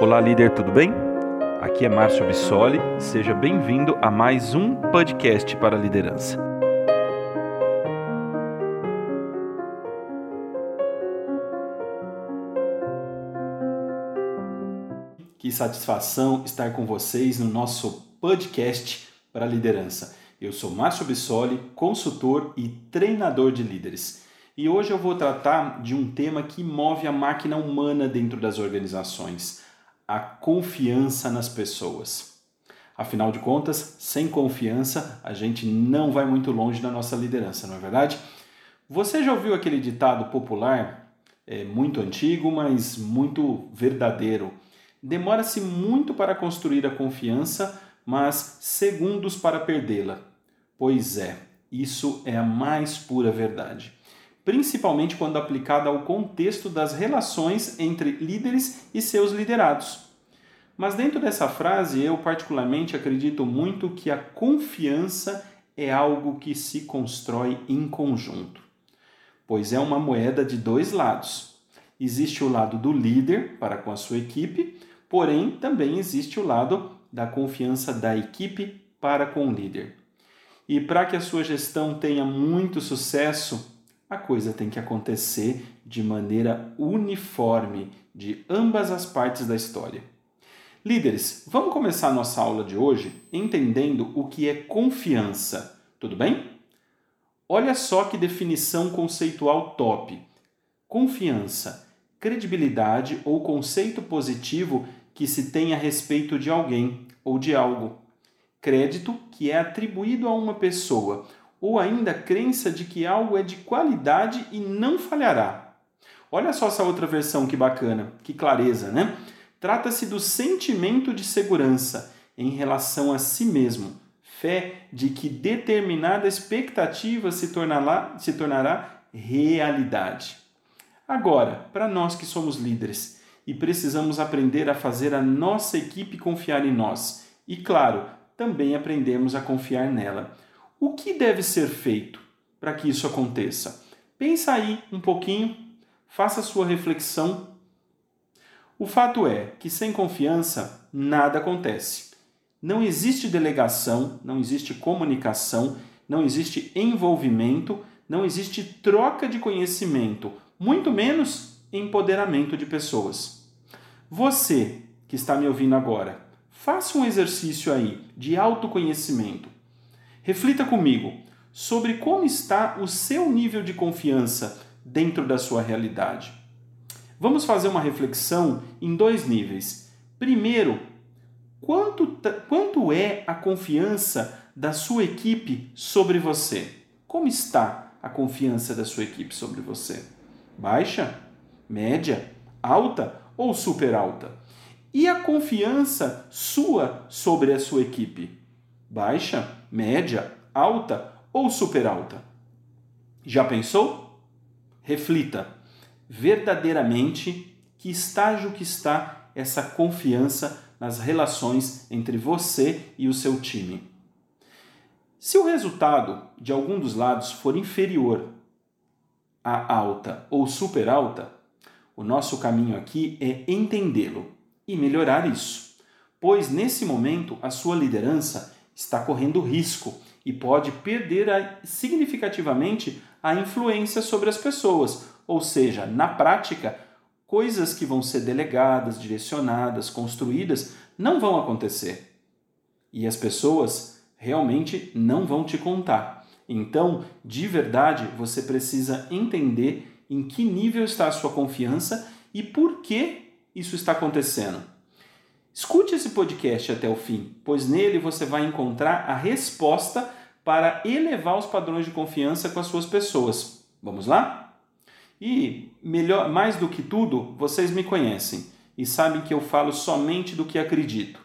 Olá, líder, tudo bem? Aqui é Márcio Bissoli, seja bem-vindo a mais um podcast para a liderança. Que satisfação estar com vocês no nosso podcast para a liderança. Eu sou Márcio Bissoli, consultor e treinador de líderes. E hoje eu vou tratar de um tema que move a máquina humana dentro das organizações: a confiança nas pessoas. Afinal de contas, sem confiança, a gente não vai muito longe da nossa liderança, não é verdade? Você já ouviu aquele ditado popular, é, muito antigo, mas muito verdadeiro? Demora-se muito para construir a confiança, mas segundos para perdê-la. Pois é, isso é a mais pura verdade principalmente quando aplicada ao contexto das relações entre líderes e seus liderados. Mas dentro dessa frase, eu particularmente acredito muito que a confiança é algo que se constrói em conjunto, pois é uma moeda de dois lados. Existe o lado do líder para com a sua equipe, porém também existe o lado da confiança da equipe para com o líder. E para que a sua gestão tenha muito sucesso, a coisa tem que acontecer de maneira uniforme de ambas as partes da história. Líderes, vamos começar nossa aula de hoje entendendo o que é confiança, tudo bem? Olha só que definição conceitual top. Confiança, credibilidade ou conceito positivo que se tem a respeito de alguém ou de algo. Crédito que é atribuído a uma pessoa ou ainda crença de que algo é de qualidade e não falhará. Olha só essa outra versão que bacana, que clareza, né? Trata-se do sentimento de segurança em relação a si mesmo, fé de que determinada expectativa se tornará, se tornará realidade. Agora, para nós que somos líderes e precisamos aprender a fazer a nossa equipe confiar em nós, e claro, também aprendemos a confiar nela. O que deve ser feito para que isso aconteça? Pensa aí um pouquinho, faça sua reflexão. O fato é que sem confiança nada acontece. Não existe delegação, não existe comunicação, não existe envolvimento, não existe troca de conhecimento, muito menos empoderamento de pessoas. Você que está me ouvindo agora, faça um exercício aí de autoconhecimento. Reflita comigo sobre como está o seu nível de confiança dentro da sua realidade. Vamos fazer uma reflexão em dois níveis. Primeiro, quanto, quanto é a confiança da sua equipe sobre você? Como está a confiança da sua equipe sobre você? Baixa? Média? Alta ou super alta? E a confiança sua sobre a sua equipe? Baixa? média, alta ou super alta? Já pensou? Reflita verdadeiramente que estágio que está essa confiança nas relações entre você e o seu time. Se o resultado de algum dos lados for inferior a alta ou super alta, o nosso caminho aqui é entendê-lo e melhorar isso, pois nesse momento a sua liderança está correndo risco e pode perder significativamente a influência sobre as pessoas, ou seja, na prática, coisas que vão ser delegadas, direcionadas, construídas não vão acontecer. E as pessoas realmente não vão te contar. Então, de verdade, você precisa entender em que nível está a sua confiança e por que isso está acontecendo. Escute esse podcast até o fim, pois nele você vai encontrar a resposta para elevar os padrões de confiança com as suas pessoas. Vamos lá? E melhor, mais do que tudo, vocês me conhecem e sabem que eu falo somente do que acredito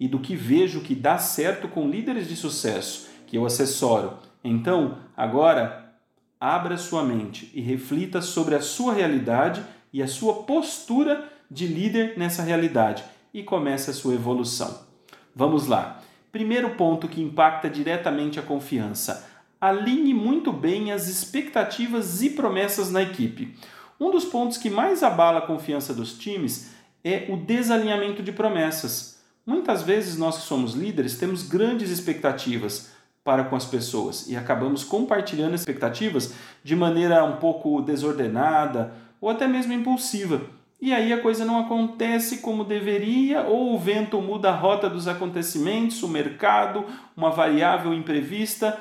e do que vejo que dá certo com líderes de sucesso que eu assessoro. Então, agora, abra sua mente e reflita sobre a sua realidade e a sua postura de líder nessa realidade e comece a sua evolução. Vamos lá. Primeiro ponto que impacta diretamente a confiança. Alinhe muito bem as expectativas e promessas na equipe. Um dos pontos que mais abala a confiança dos times é o desalinhamento de promessas. Muitas vezes nós que somos líderes temos grandes expectativas para com as pessoas e acabamos compartilhando expectativas de maneira um pouco desordenada ou até mesmo impulsiva. E aí a coisa não acontece como deveria, ou o vento muda a rota dos acontecimentos, o mercado, uma variável imprevista,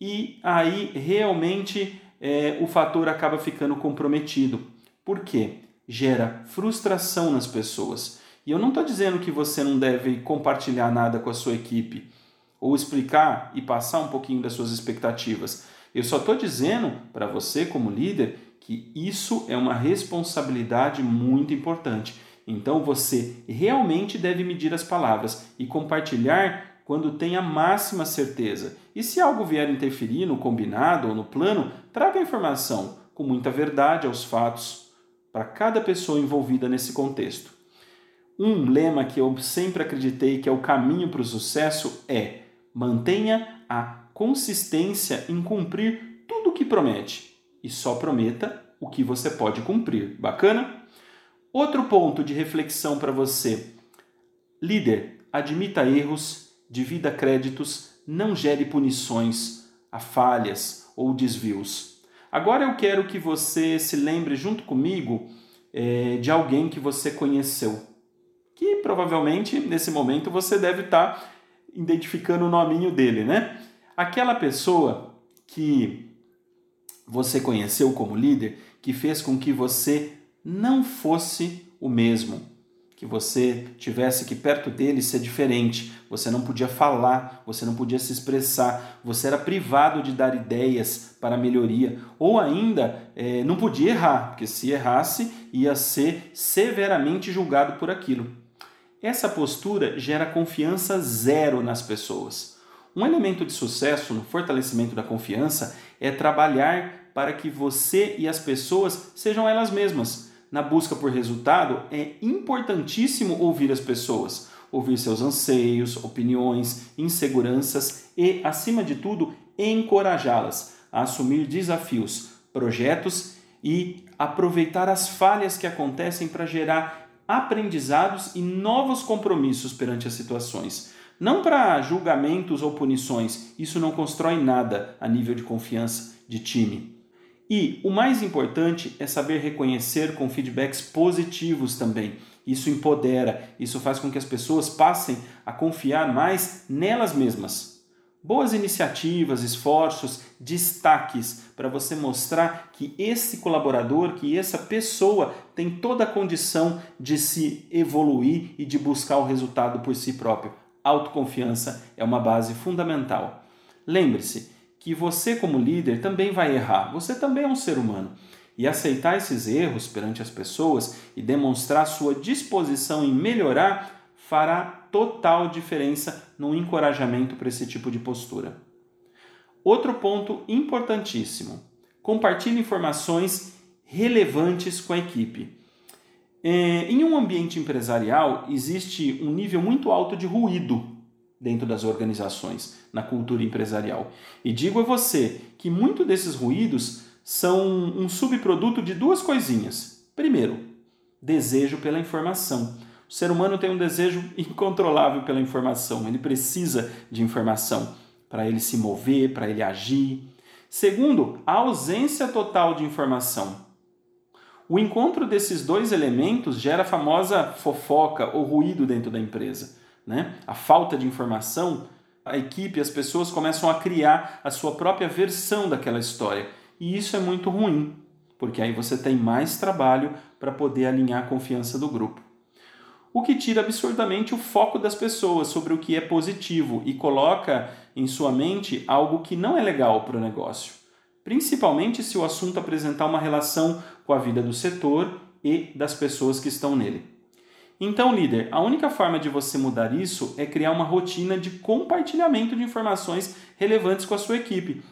e aí realmente é, o fator acaba ficando comprometido. Por quê? Gera frustração nas pessoas. E eu não estou dizendo que você não deve compartilhar nada com a sua equipe, ou explicar e passar um pouquinho das suas expectativas. Eu só estou dizendo para você, como líder, que isso é uma responsabilidade muito importante. Então você realmente deve medir as palavras e compartilhar quando tem a máxima certeza. E se algo vier interferir no combinado ou no plano, traga a informação com muita verdade aos fatos para cada pessoa envolvida nesse contexto. Um lema que eu sempre acreditei que é o caminho para o sucesso é: mantenha a consistência em cumprir tudo o que promete e só prometa o que você pode cumprir. Bacana? Outro ponto de reflexão para você. Líder, admita erros, divida créditos, não gere punições a falhas ou desvios. Agora eu quero que você se lembre junto comigo é, de alguém que você conheceu, que provavelmente nesse momento você deve estar tá identificando o nominho dele, né? Aquela pessoa que você conheceu como líder que fez com que você não fosse o mesmo, que você tivesse que perto dele ser diferente, você não podia falar, você não podia se expressar, você era privado de dar ideias para melhoria, ou ainda é, não podia errar, porque se errasse ia ser severamente julgado por aquilo. Essa postura gera confiança zero nas pessoas. Um elemento de sucesso no fortalecimento da confiança é trabalhar para que você e as pessoas sejam elas mesmas. Na busca por resultado, é importantíssimo ouvir as pessoas, ouvir seus anseios, opiniões, inseguranças e, acima de tudo, encorajá-las a assumir desafios, projetos e aproveitar as falhas que acontecem para gerar aprendizados e novos compromissos perante as situações. Não para julgamentos ou punições, isso não constrói nada a nível de confiança de time. E o mais importante é saber reconhecer com feedbacks positivos também. Isso empodera, isso faz com que as pessoas passem a confiar mais nelas mesmas. Boas iniciativas, esforços, destaques para você mostrar que esse colaborador, que essa pessoa tem toda a condição de se evoluir e de buscar o resultado por si próprio. Autoconfiança é uma base fundamental. Lembre-se, que você, como líder, também vai errar. Você também é um ser humano. E aceitar esses erros perante as pessoas e demonstrar sua disposição em melhorar fará total diferença no encorajamento para esse tipo de postura. Outro ponto importantíssimo: compartilhe informações relevantes com a equipe. É, em um ambiente empresarial, existe um nível muito alto de ruído dentro das organizações, na cultura empresarial. E digo a você que muito desses ruídos são um subproduto de duas coisinhas. Primeiro, desejo pela informação. O ser humano tem um desejo incontrolável pela informação, ele precisa de informação para ele se mover, para ele agir. Segundo, a ausência total de informação. O encontro desses dois elementos gera a famosa fofoca ou ruído dentro da empresa né? a falta de informação, a equipe, as pessoas começam a criar a sua própria versão daquela história. E isso é muito ruim, porque aí você tem mais trabalho para poder alinhar a confiança do grupo. O que tira absurdamente o foco das pessoas sobre o que é positivo e coloca em sua mente algo que não é legal para o negócio, principalmente se o assunto apresentar uma relação com a vida do setor e das pessoas que estão nele. Então, líder, a única forma de você mudar isso é criar uma rotina de compartilhamento de informações relevantes com a sua equipe.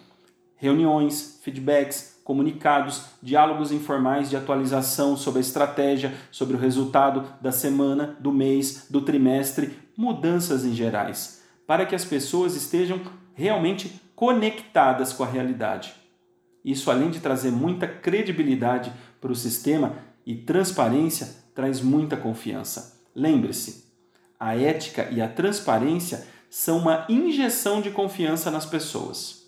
Reuniões, feedbacks, comunicados, diálogos informais de atualização sobre a estratégia, sobre o resultado da semana, do mês, do trimestre, mudanças em gerais, para que as pessoas estejam realmente conectadas com a realidade. Isso, além de trazer muita credibilidade para o sistema e transparência, traz muita confiança. Lembre-se, a ética e a transparência são uma injeção de confiança nas pessoas.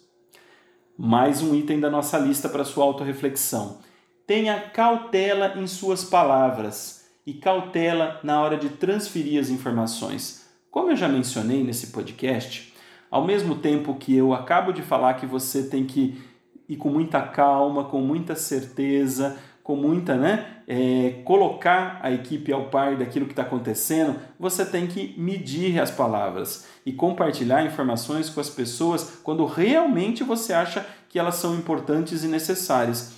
Mais um item da nossa lista para sua autorreflexão. Tenha cautela em suas palavras e cautela na hora de transferir as informações. Como eu já mencionei nesse podcast, ao mesmo tempo que eu acabo de falar que você tem que ir com muita calma, com muita certeza, com muita, né, é, colocar a equipe ao par daquilo que está acontecendo, você tem que medir as palavras e compartilhar informações com as pessoas quando realmente você acha que elas são importantes e necessárias.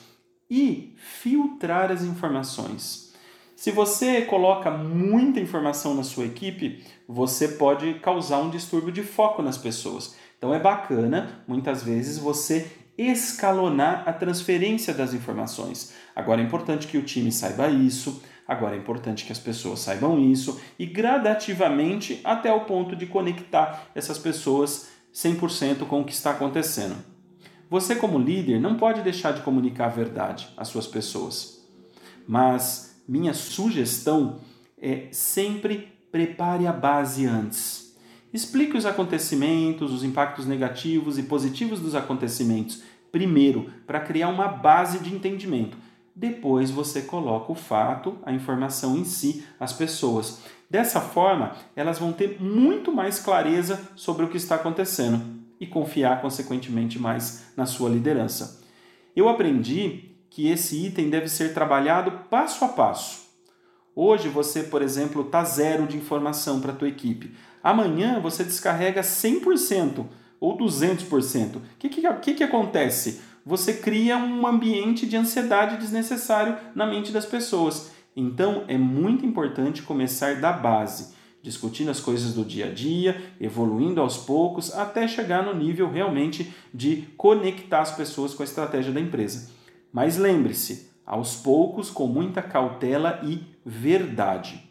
E filtrar as informações. Se você coloca muita informação na sua equipe, você pode causar um distúrbio de foco nas pessoas. Então é bacana, muitas vezes, você escalonar a transferência das informações. Agora é importante que o time saiba isso, agora é importante que as pessoas saibam isso e gradativamente até o ponto de conectar essas pessoas 100% com o que está acontecendo. Você, como líder, não pode deixar de comunicar a verdade às suas pessoas, mas minha sugestão é sempre prepare a base antes. Explique os acontecimentos, os impactos negativos e positivos dos acontecimentos primeiro, para criar uma base de entendimento. Depois você coloca o fato, a informação em si, as pessoas. Dessa forma, elas vão ter muito mais clareza sobre o que está acontecendo e confiar, consequentemente, mais na sua liderança. Eu aprendi que esse item deve ser trabalhado passo a passo. Hoje você, por exemplo, está zero de informação para a tua equipe. Amanhã você descarrega 100% ou 200%. O que, que, que, que acontece? Você cria um ambiente de ansiedade desnecessário na mente das pessoas. Então é muito importante começar da base, discutindo as coisas do dia a dia, evoluindo aos poucos, até chegar no nível realmente de conectar as pessoas com a estratégia da empresa. Mas lembre-se, aos poucos, com muita cautela e verdade.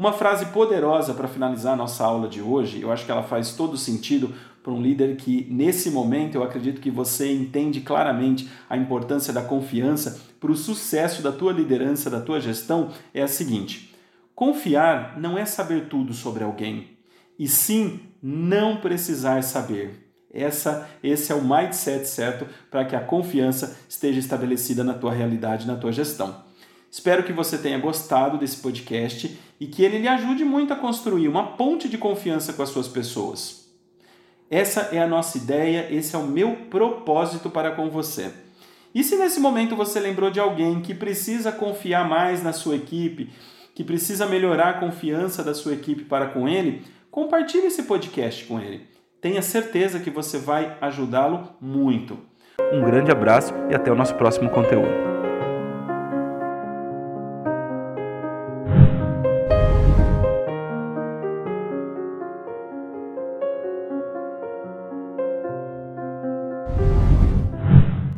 Uma frase poderosa para finalizar a nossa aula de hoje, eu acho que ela faz todo sentido para um líder que, nesse momento, eu acredito que você entende claramente a importância da confiança para o sucesso da tua liderança, da tua gestão, é a seguinte: confiar não é saber tudo sobre alguém, e sim não precisar saber. Essa, esse é o mindset certo para que a confiança esteja estabelecida na tua realidade, na tua gestão. Espero que você tenha gostado desse podcast e que ele lhe ajude muito a construir uma ponte de confiança com as suas pessoas. Essa é a nossa ideia, esse é o meu propósito para com você. E se nesse momento você lembrou de alguém que precisa confiar mais na sua equipe, que precisa melhorar a confiança da sua equipe para com ele, compartilhe esse podcast com ele tenha certeza que você vai ajudá-lo muito. Um grande abraço e até o nosso próximo conteúdo.